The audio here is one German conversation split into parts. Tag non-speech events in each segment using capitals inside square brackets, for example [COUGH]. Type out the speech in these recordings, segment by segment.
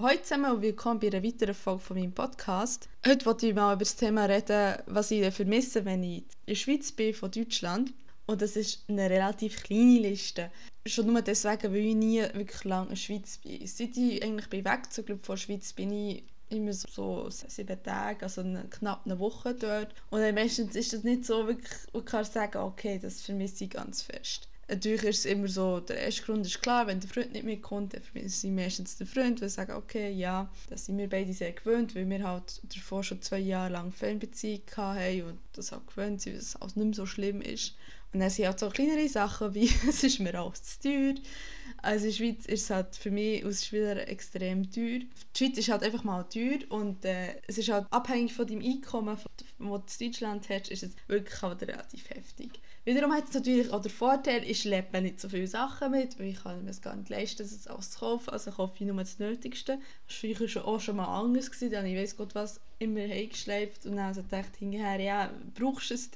Hallo zusammen und willkommen bei einer weiteren Folge von meinem Podcast. Heute wollte ich mal über das Thema reden, was ich vermisse, wenn ich in der Schweiz bin, von Deutschland. Und das ist eine relativ kleine Liste. Schon nur deswegen, weil ich nie wirklich lange in der Schweiz bin. Seit ich eigentlich bin weggezogen von der Schweiz bin ich immer so sieben Tage, also eine, knapp eine Woche dort. Und dann meistens ist das nicht so wirklich, ich kann sagen, okay, das vermisse ich ganz fest. Natürlich ist es immer so, der erste Grund ist klar, wenn der Freund nicht mitkommt, dann sie meistens den Freund, sie sagen, okay, ja, das sind wir beide sehr gewöhnt, weil wir halt davor schon zwei Jahre lang Fernbeziehung hatten und das auch gewöhnt sind, weil es auch nicht mehr so schlimm ist. Und dann sind halt so kleinere Sachen wie, [LAUGHS] es ist mir auch zu teuer. Also in der Schweiz ist es halt für mich als Spieler extrem teuer. Die Schweiz ist halt einfach mal teuer und äh, es ist halt abhängig von deinem Einkommen, das du in Deutschland hast, ist es wirklich halt relativ heftig. Wiederum hat es natürlich auch den Vorteil, ich schleppe nicht so viele Sachen mit, weil ich kann mir es gar nicht leisten, das alles zu kaufen. Also kaufe ich nur das Nötigste. Das war früher schon, auch schon mal anders. Gewesen. Dann ich weiß Gott was immer heimgeschleift und dann also dachte ich hinterher, ja, brauchst du es?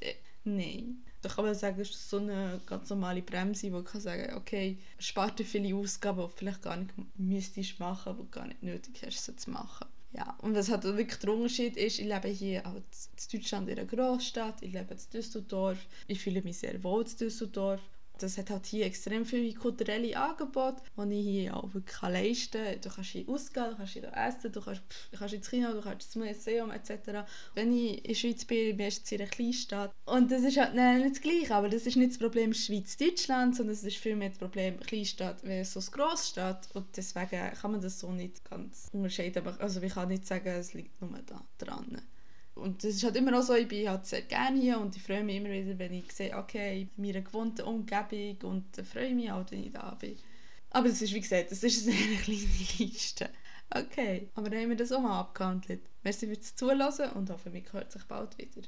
Nein. Da kann man sagen, das ist so eine ganz normale Bremse, wo kann sagen, okay, spart dir viele Ausgaben, die du vielleicht gar nicht müsstest machen, die du gar nicht nötig hast, sie zu machen. Ja, und was halt wirklich der Unterschied ist, ich lebe hier halt in Deutschland in einer Großstadt, ich lebe in Düsseldorf, ich fühle mich sehr wohl in Düsseldorf das hat halt hier extrem viele kulturelle Angebote, die ich hier auch wirklich leisten kann. Du kannst hier ausgehen, du kannst hier essen, du kannst, du kannst ins Kino, du kannst ins Museum etc. Wenn ich in der Schweiz bin, bin ich in einer Kleinstadt. Und das ist halt nicht das Gleiche, aber das ist nicht das Problem Schweiz-Deutschland, sondern es ist vielmehr das Problem Kleinstadt versus Großstadt. Und deswegen kann man das so nicht ganz unterscheiden. Aber also ich kann nicht sagen, es liegt nur da dran. Und das ist halt immer auch so, ich bin halt sehr gerne hier und ich freue mich immer wieder, wenn ich sehe, okay, in meiner gewohnten Umgebung und äh, freue mich auch, wenn ich da bin. Aber das ist, wie gesagt, das ist [LAUGHS] eine kleine Liste. Okay, aber dann haben wir das auch mal abgehandelt. Merci fürs Zuhören und hoffe, wir hören sich bald wieder.